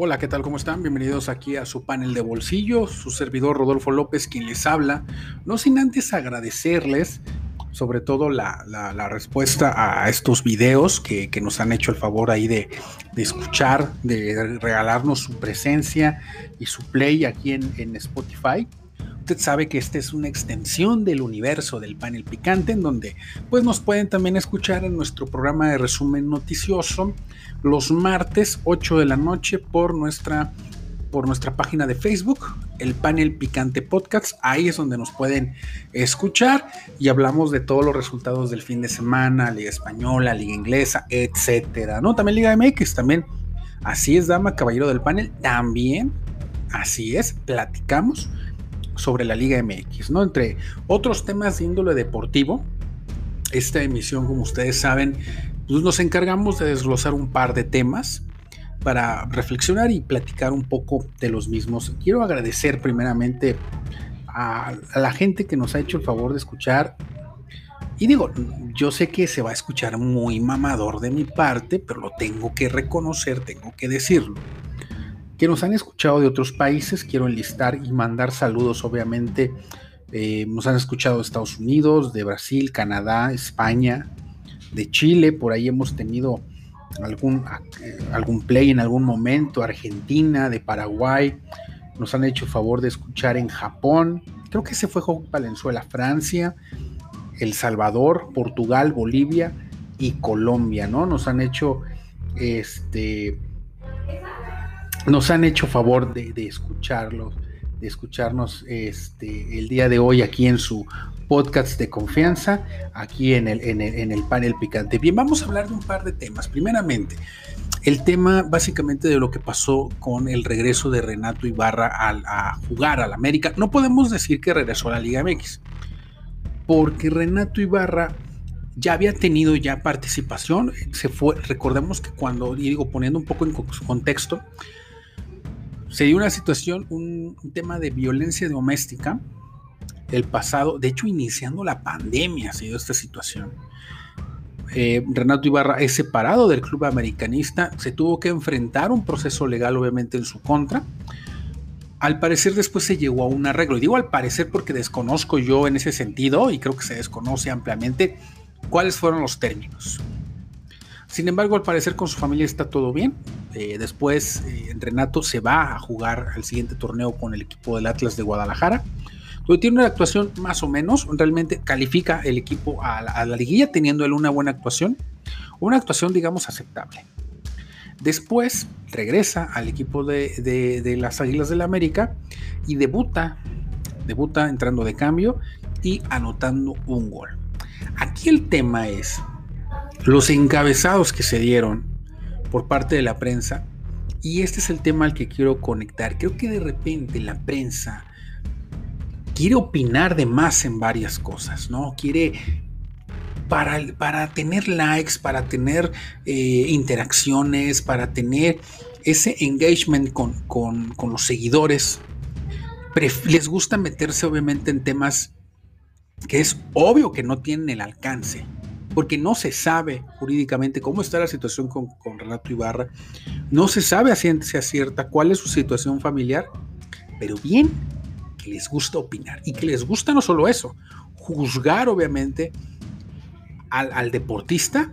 Hola, ¿qué tal? ¿Cómo están? Bienvenidos aquí a su panel de bolsillo, su servidor Rodolfo López quien les habla, no sin antes agradecerles sobre todo la, respuesta a estos videos que, nos han hecho el favor ahí de, escuchar, de regalarnos su presencia y su play aquí en, en Spotify. Usted sabe que esta es una extensión del universo del panel picante, en donde pues nos pueden también escuchar en nuestro programa de resumen noticioso los martes 8 de la noche por nuestra por nuestra página de Facebook, el panel Picante Podcast. Ahí es donde nos pueden escuchar y hablamos de todos los resultados del fin de semana, Liga Española, Liga Inglesa, etcétera. ¿No? También Liga MX, también. Así es, dama, caballero del panel. También, así es, platicamos sobre la Liga MX, ¿no? Entre otros temas de índole deportivo, esta emisión, como ustedes saben, pues nos encargamos de desglosar un par de temas para reflexionar y platicar un poco de los mismos. Quiero agradecer primeramente a, a, la gente que nos ha hecho el favor de escuchar. Y digo, yo sé que se va a escuchar muy mamador de mi parte, pero lo tengo que reconocer, tengo que decirlo que nos han escuchado de otros países. Quiero enlistar y mandar saludos, obviamente. Eh, nos han escuchado de Estados Unidos, de Brasil, Canadá, España, de Chile. Por ahí hemos tenido algún, eh, algún play en algún momento. Argentina, de Paraguay. Nos han hecho favor de escuchar en Japón. Creo que se fue Valenzuela, Francia, El Salvador, Portugal, Bolivia y Colombia, ¿no? Nos han hecho este nos han hecho favor de, escucharlos, de escucharnos este, el día de hoy aquí en su podcast de confianza, aquí en el, en el, panel picante. Bien, vamos a hablar de un par de temas. Primeramente, el tema básicamente de lo que pasó con el regreso de Renato Ibarra a, a jugar al América. No podemos decir que regresó a la Liga MX, porque Renato Ibarra ya había tenido ya participación, se fue, recordemos que cuando, digo, poniendo un poco en contexto, se dio una situación, un, tema de violencia doméstica el pasado, de hecho iniciando la pandemia se dio esta situación. Eh, Renato Ibarra es separado del club americanista, se tuvo que enfrentar un proceso legal obviamente en su contra. Al parecer después se llegó a un arreglo, y digo al parecer porque desconozco yo en ese sentido, y creo que se desconoce ampliamente, cuáles fueron los términos. Sin embargo, al parecer con su familia está todo bien. Eh, después eh, Renato se va a jugar al siguiente torneo con el equipo del Atlas de Guadalajara. Donde tiene una actuación más o menos, realmente califica el equipo a la, liguilla teniendo él una buena actuación, una actuación digamos aceptable. Después regresa al equipo de, las Águilas del la América y debuta, debuta entrando de cambio y anotando un gol. Aquí el tema es los encabezados que se dieron por parte de la prensa. Y este es el tema al que quiero conectar. Creo que de repente la prensa quiere opinar de más en varias cosas, ¿no? Quiere para, para tener likes, para tener eh, interacciones, para tener ese engagement con, con los seguidores. Les gusta meterse obviamente en temas que es obvio que no tienen el alcance porque no se sabe jurídicamente cómo está la situación con, Renato Ibarra, no se sabe a ciencia cierta cuál es su situación familiar, pero bien que les gusta opinar. Y que les gusta no solo eso, juzgar obviamente al, deportista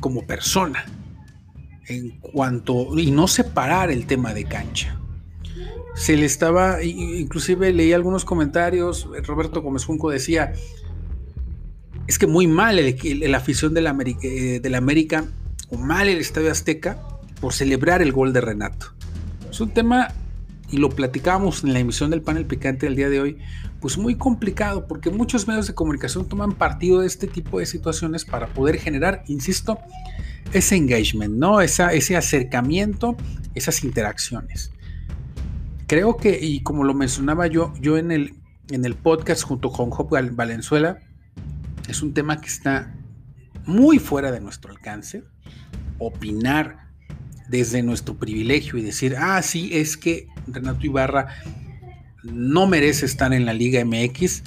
como persona en cuanto y no separar el tema de cancha. Se le estaba, inclusive leí algunos comentarios, Roberto Gómez Junco decía, es que muy mal la afición del América, eh, América, o mal el Estadio Azteca, por celebrar el gol de Renato. Es un tema, y lo platicábamos en la emisión del panel picante del día de hoy, pues muy complicado, porque muchos medios de comunicación toman partido de este tipo de situaciones para poder generar, insisto, ese engagement, ¿no? Esa, ese acercamiento, esas interacciones. Creo que, y como lo mencionaba yo, yo en el, en el podcast junto con Job Valenzuela, es un tema que está muy fuera de nuestro alcance. Opinar desde nuestro privilegio y decir, ah, sí, es que Renato Ibarra no merece estar en la Liga MX.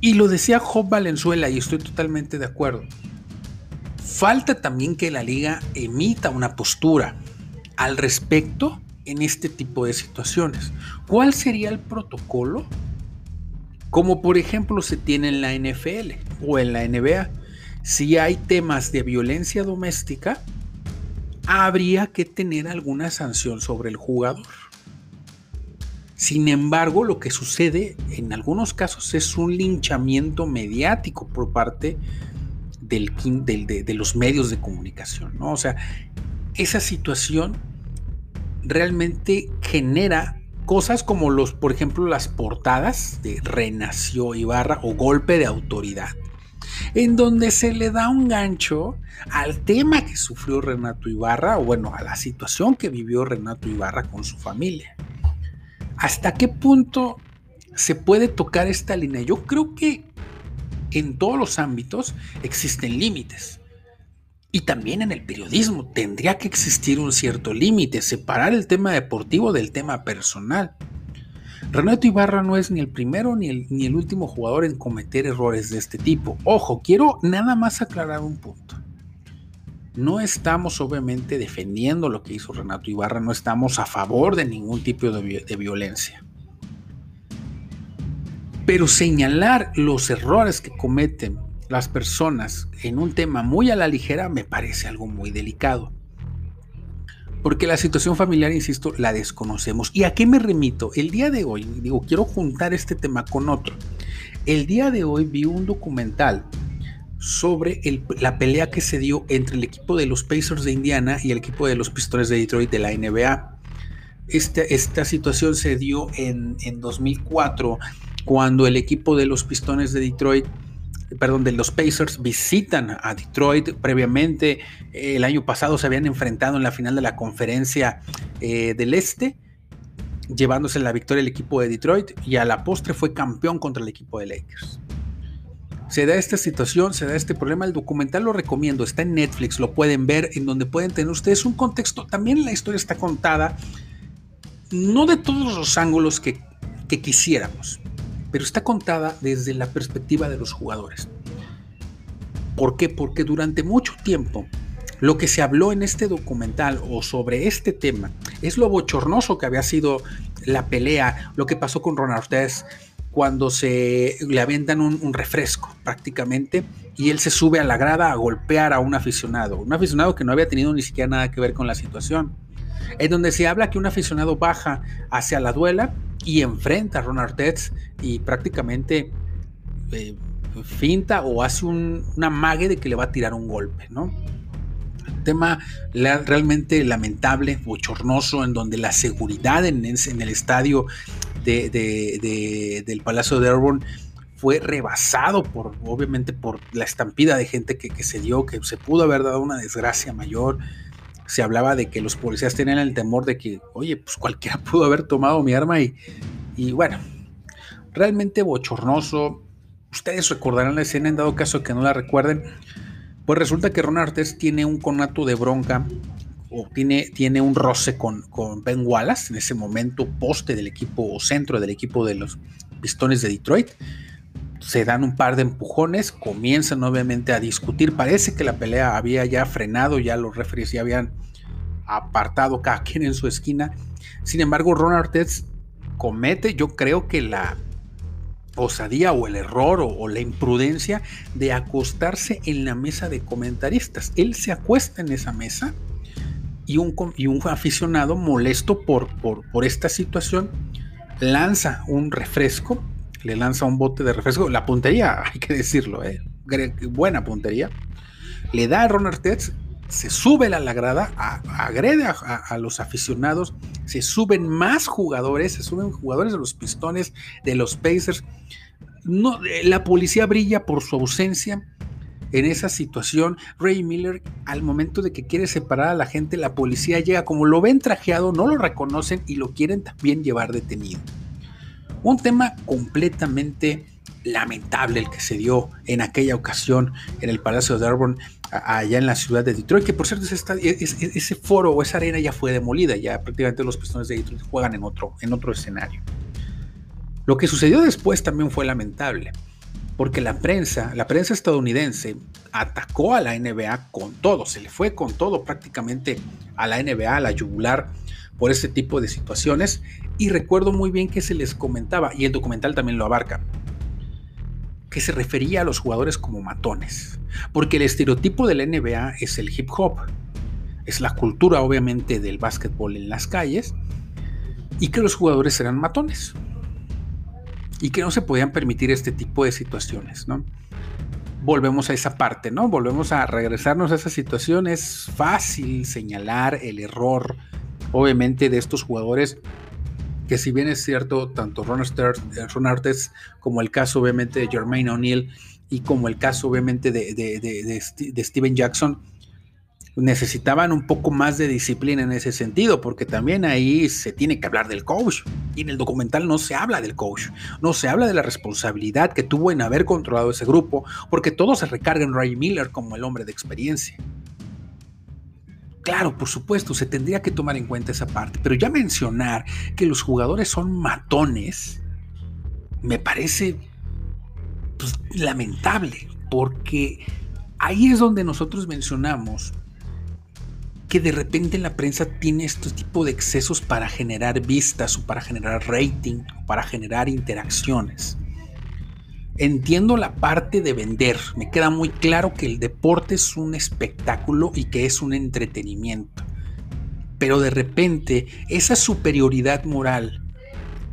Y lo decía Job Valenzuela y estoy totalmente de acuerdo. Falta también que la liga emita una postura. al respecto en este tipo de situaciones. ¿Cuál sería el protocolo? Como por ejemplo se tiene en la NFL o en la NBA. Si hay temas de violencia doméstica, habría que tener alguna sanción sobre el jugador. Sin embargo, lo que sucede en algunos casos es un linchamiento mediático por parte del, de, los medios de comunicación. ¿no? O sea, esa situación realmente genera cosas como los, por ejemplo, las portadas de Renació Ibarra o Golpe de Autoridad, en donde se le da un gancho al tema que sufrió Renato Ibarra, o bueno, a la situación que vivió Renato Ibarra con su familia. ¿Hasta qué punto se puede tocar esta línea? Yo creo que en todos los ámbitos existen límites. Y también en el periodismo tendría que existir un cierto límite, separar el tema deportivo del tema personal. Renato Ibarra no es ni el primero ni el, ni el último jugador en cometer errores de este tipo. Ojo, quiero nada más aclarar un punto. No estamos obviamente defendiendo lo que hizo Renato Ibarra, no estamos a favor de ningún tipo de, de violencia. Pero señalar los errores que cometen las personas en un tema muy a la ligera me parece algo muy delicado. Porque la situación familiar, insisto, la desconocemos. ¿Y a qué me remito? El día de hoy, digo, quiero juntar este tema con otro. El día de hoy vi un documental sobre la pelea que se dio entre el equipo de los Pacers de Indiana y el equipo de los Pistones de Detroit de la NBA. Esta, esta situación se dio en, 2004 cuando el equipo de los Pistones de Detroit perdón, de los Pacers visitan a Detroit. Previamente, el año pasado se habían enfrentado en la final de la conferencia eh, del Este, llevándose la victoria el equipo de Detroit y a la postre fue campeón contra el equipo de Lakers se da esta situación, se da este problema. El documental lo recomiendo, está en Netflix, lo pueden ver, en donde pueden tener ustedes un contexto. También la historia está contada, no de todos los ángulos que, que quisiéramos, pero está contada desde la perspectiva de los jugadores. ¿Por qué? Porque durante mucho tiempo lo que se habló en este documental o sobre este tema es lo bochornoso que había sido la pelea, lo que pasó con Ortez, cuando se le aventan un, refresco prácticamente y él se sube a la grada a golpear a un aficionado, un aficionado que no había tenido ni siquiera nada que ver con la situación. En donde se habla que un aficionado baja hacia la duela y enfrenta a Ron Artets y prácticamente eh, finta o hace un, una mague de que le va a tirar un golpe, ¿no? tema realmente lamentable, bochornoso, en donde la seguridad en, el estadio del Palacio de Auburn fue rebasado por, obviamente, por la estampida de gente que, se dio, que se pudo haber dado una desgracia mayor. Se hablaba de que los policías tenían el temor de que, oye, pues cualquiera pudo haber tomado mi arma y, y bueno, realmente bochornoso. Ustedes recordarán la escena en dado caso que no la recuerden. Pues resulta que Ron Artes tiene un conato de bronca o tiene, tiene un roce con, con Ben Wallace, en ese momento poste del equipo o centro del equipo de los Pistones de Detroit. Se dan un par de empujones, comienzan obviamente a discutir. Parece que la pelea había ya frenado, ya los referees ya habían apartado cada quien en su esquina. Sin embargo, Ron Artez comete, yo creo que la osadía o el error o, la imprudencia de acostarse en la mesa de comentaristas. Él se acuesta en esa mesa y un, y un aficionado molesto por, por, esta situación lanza un refresco, le lanza un bote de refresco, la puntería, hay que decirlo, eh, buena puntería, le da a Ron Artez, se sube a la grada, agrede a, los aficionados, se suben más jugadores, se suben jugadores de los Pistones, de los Pacers. No, la policía brilla por su ausencia en esa situación, Ray Miller, al momento de que quiere separar a la gente, la policía llega, como lo ven trajeado, no lo reconocen y lo quieren también llevar detenido. Un tema completamente lamentable el que se dio en aquella ocasión en el Palacio de Auburn, allá en la ciudad de Detroit, que por cierto ese, foro o esa arena ya fue demolida, ya prácticamente los pistones de Detroit juegan en otro, en otro escenario. Lo que sucedió después también fue lamentable porque la prensa, la prensa estadounidense atacó a la NBA con todo, se le fue con todo prácticamente a la NBA, a la yugular, por este tipo de situaciones. Y recuerdo muy bien que se les comentaba, y el documental también lo abarca, que se refería a los jugadores como matones, porque el estereotipo de la NBA es el hip hop, es la cultura obviamente del básquetbol en las calles, y que los jugadores eran matones y que no se podían permitir este tipo de situaciones, ¿no? Volvemos a esa parte, ¿no? Volvemos a regresarnos a esa situación. Es fácil señalar el error, obviamente, de estos jugadores que si bien es cierto, tanto Ron, Artest como el caso obviamente de Jermaine O'Neal y como el caso obviamente de, de Steven Jackson, necesitaban un poco más de disciplina en ese sentido, porque también ahí se tiene que hablar del coach. Y en el documental no se habla del coach, no se habla de la responsabilidad que tuvo en haber controlado ese grupo, porque todo se recarga en Ray Miller como el hombre de experiencia. Claro, por supuesto, se tendría que tomar en cuenta esa parte, pero ya mencionar que los jugadores son matones, me parece pues, lamentable, porque ahí es donde nosotros mencionamos que de repente la prensa tiene este tipo de excesos para generar vistas o para generar rating o para generar interacciones. Entiendo la parte de vender, me queda muy claro que el deporte es un espectáculo y que es un entretenimiento, pero de repente esa superioridad moral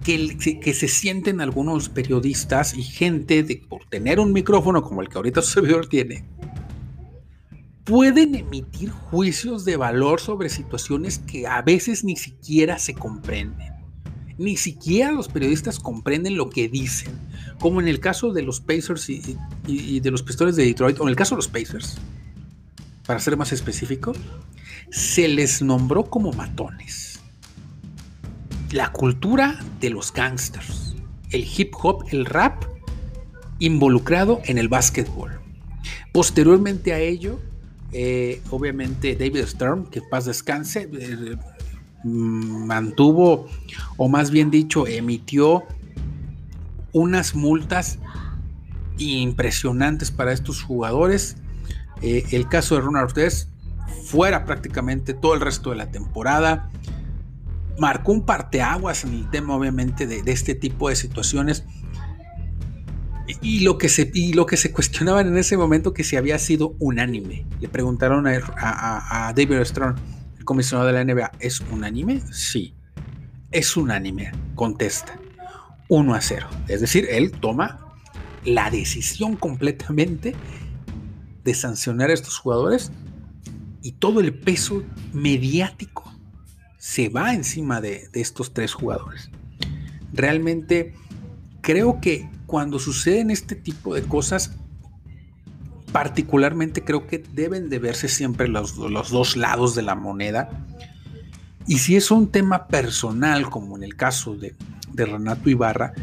que, se sienten algunos periodistas y gente por tener un micrófono como el que ahorita su servidor tiene, pueden emitir juicios de valor sobre situaciones que a veces ni siquiera se comprenden. Ni siquiera los periodistas comprenden lo que dicen, como en el caso de los Pacers y, de los Pistones de Detroit, o en el caso de los Pacers, para ser más específico, se les nombró como matones. La cultura de los gangsters, el hip hop, el rap, involucrado en el básquetbol. Posteriormente a ello, eh, obviamente David Stern, que paz descanse, eh, mantuvo, o más bien dicho, emitió unas multas impresionantes para estos jugadores. Eh, el caso de Ronald Ortez fuera prácticamente todo el resto de la temporada. Marcó un parteaguas en el tema, obviamente, de este tipo de situaciones y lo, que se, lo que se cuestionaban en ese momento que si había sido unánime. Le preguntaron a, David Strong, comisionado de la NBA, ¿es unánime? Sí, es unánime, contesta. 1 a 0. Es decir, él toma la decisión completamente de sancionar a estos jugadores y todo el peso mediático se va encima de, de estos tres jugadores. Realmente creo que cuando suceden este tipo de cosas, particularmente creo que deben de verse siempre los, dos lados de la moneda. Y si es un tema personal, como en el caso de, Renato Ibarra,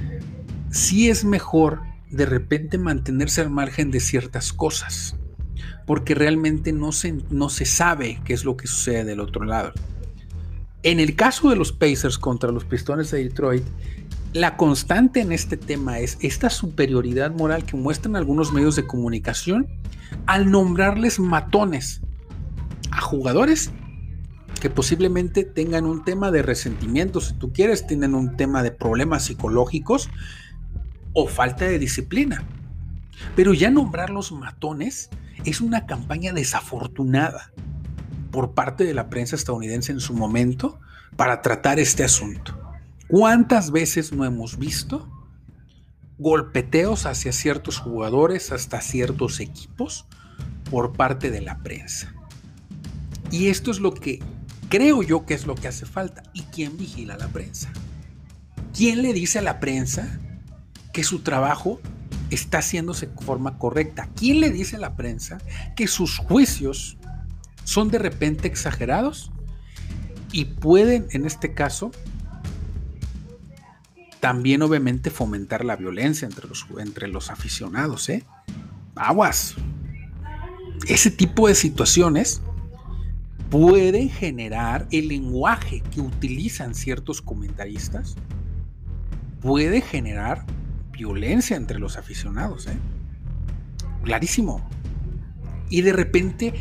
sí es mejor de repente mantenerse al margen de ciertas cosas, porque realmente no se, no se sabe qué es lo que sucede del otro lado. En el caso de los Pacers contra los Pistones de Detroit, la constante en este tema es esta superioridad moral que muestran algunos medios de comunicación al nombrarles matones a jugadores que posiblemente tengan un tema de resentimiento, si tú quieres, tienen un tema de problemas psicológicos o falta de disciplina. Pero ya nombrarlos matones es una campaña desafortunada por parte de la prensa estadounidense en su momento para tratar este asunto. ¿Cuántas veces no hemos visto golpeteos hacia ciertos jugadores, hasta ciertos equipos, por parte de la prensa? Y esto es lo que creo yo que es lo que hace falta. ¿Y quién vigila a la prensa? ¿Quién le dice a la prensa que su trabajo está haciéndose de forma correcta? ¿Quién le dice a la prensa que sus juicios son de repente exagerados y pueden, en este caso, también obviamente fomentar la violencia entre los, entre los aficionados, ¿eh? Aguas. Ese tipo de situaciones pueden generar el lenguaje que utilizan ciertos comentaristas, puede generar violencia entre los aficionados, ¿eh? clarísimo. Y de repente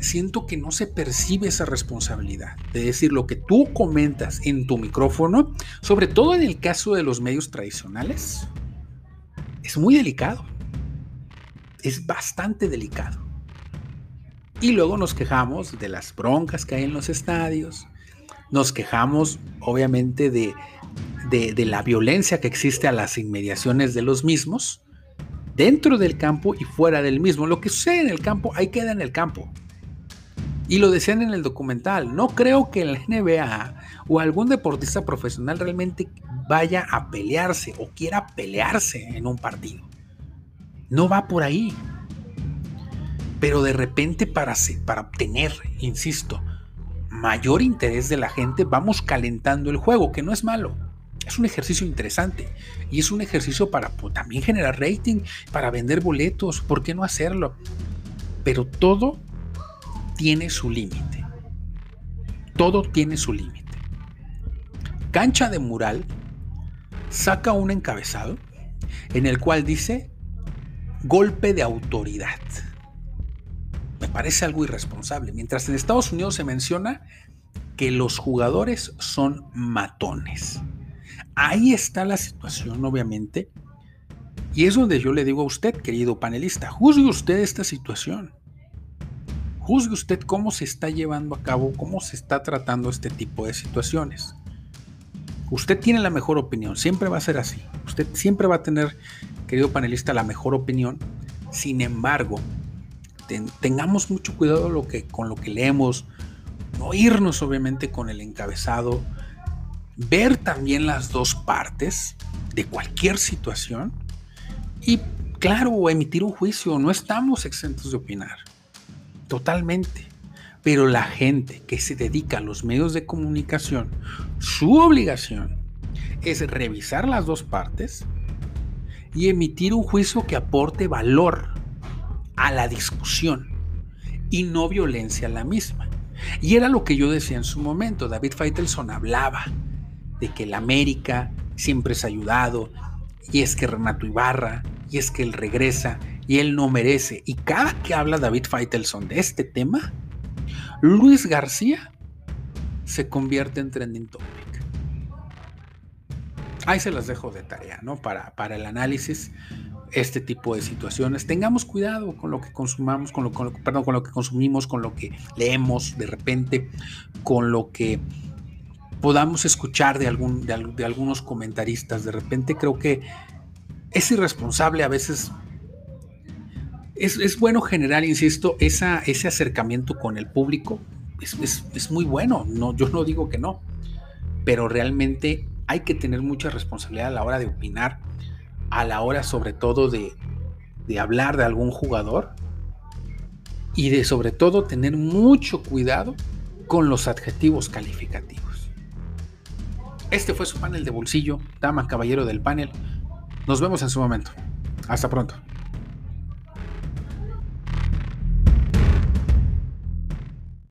siento que no se percibe esa responsabilidad de decir lo que tú comentas en tu micrófono, sobre todo en el caso de los medios tradicionales, es muy delicado. Es bastante delicado. Y luego nos quejamos de las broncas que hay en los estadios, nos quejamos obviamente de, de, la violencia que existe a las inmediaciones de los mismos, dentro del campo y fuera del mismo. Lo que sucede en el campo, ahí queda en el campo. Y lo decían en el documental, no creo que la NBA o algún deportista profesional realmente vaya a pelearse o quiera pelearse en un partido. No va por ahí. Pero de repente para, para obtener, insisto, mayor interés de la gente, vamos calentando el juego, que no es malo. Es un ejercicio interesante y es un ejercicio para pues, también generar rating, para vender boletos, ¿por qué no hacerlo? Pero todo tiene su límite. Todo tiene su límite. Cancha de Mural saca un encabezado en el cual dice golpe de autoridad. Me parece algo irresponsable. Mientras en Estados Unidos se menciona que los jugadores son matones. Ahí está la situación, obviamente. Y es donde yo le digo a usted, querido panelista, juzgue usted esta situación. Juzgue usted cómo se está llevando a cabo, cómo se está tratando este tipo de situaciones. Usted tiene la mejor opinión, siempre va a ser así. Usted siempre va a tener, querido panelista, la mejor opinión. Sin embargo, tengamos mucho cuidado lo que, con lo que leemos, no irnos obviamente con el encabezado, ver también las dos partes de cualquier situación y, claro, emitir un juicio. No estamos exentos de opinar. Totalmente. Pero la gente que se dedica a los medios de comunicación, su obligación es revisar las dos partes y emitir un juicio que aporte valor a la discusión y no violencia a la misma. Y era lo que yo decía en su momento. David Feitelson hablaba de que el América siempre ha ayudado y es que Renato Ibarra y es que él regresa y él no merece. Y cada que habla David Feitelson de este tema, Luis García se convierte en trending topic. Ahí se las dejo de tarea, ¿no? Para, para el análisis este tipo de situaciones. Tengamos cuidado con lo que consumamos, con lo, perdón, con lo que consumimos, con lo que leemos de repente, con lo que podamos escuchar de, algún, de algunos comentaristas. De repente creo que es irresponsable a veces es, bueno generar, insisto, ese acercamiento con el público. Es, muy bueno, no, yo no digo que no, pero realmente hay que tener mucha responsabilidad a la hora de opinar, a la hora sobre todo de, de hablar de algún jugador y de sobre todo tener mucho cuidado con los adjetivos calificativos. Este fue su panel de bolsillo, dama caballero del panel. Nos vemos en su momento. Hasta pronto.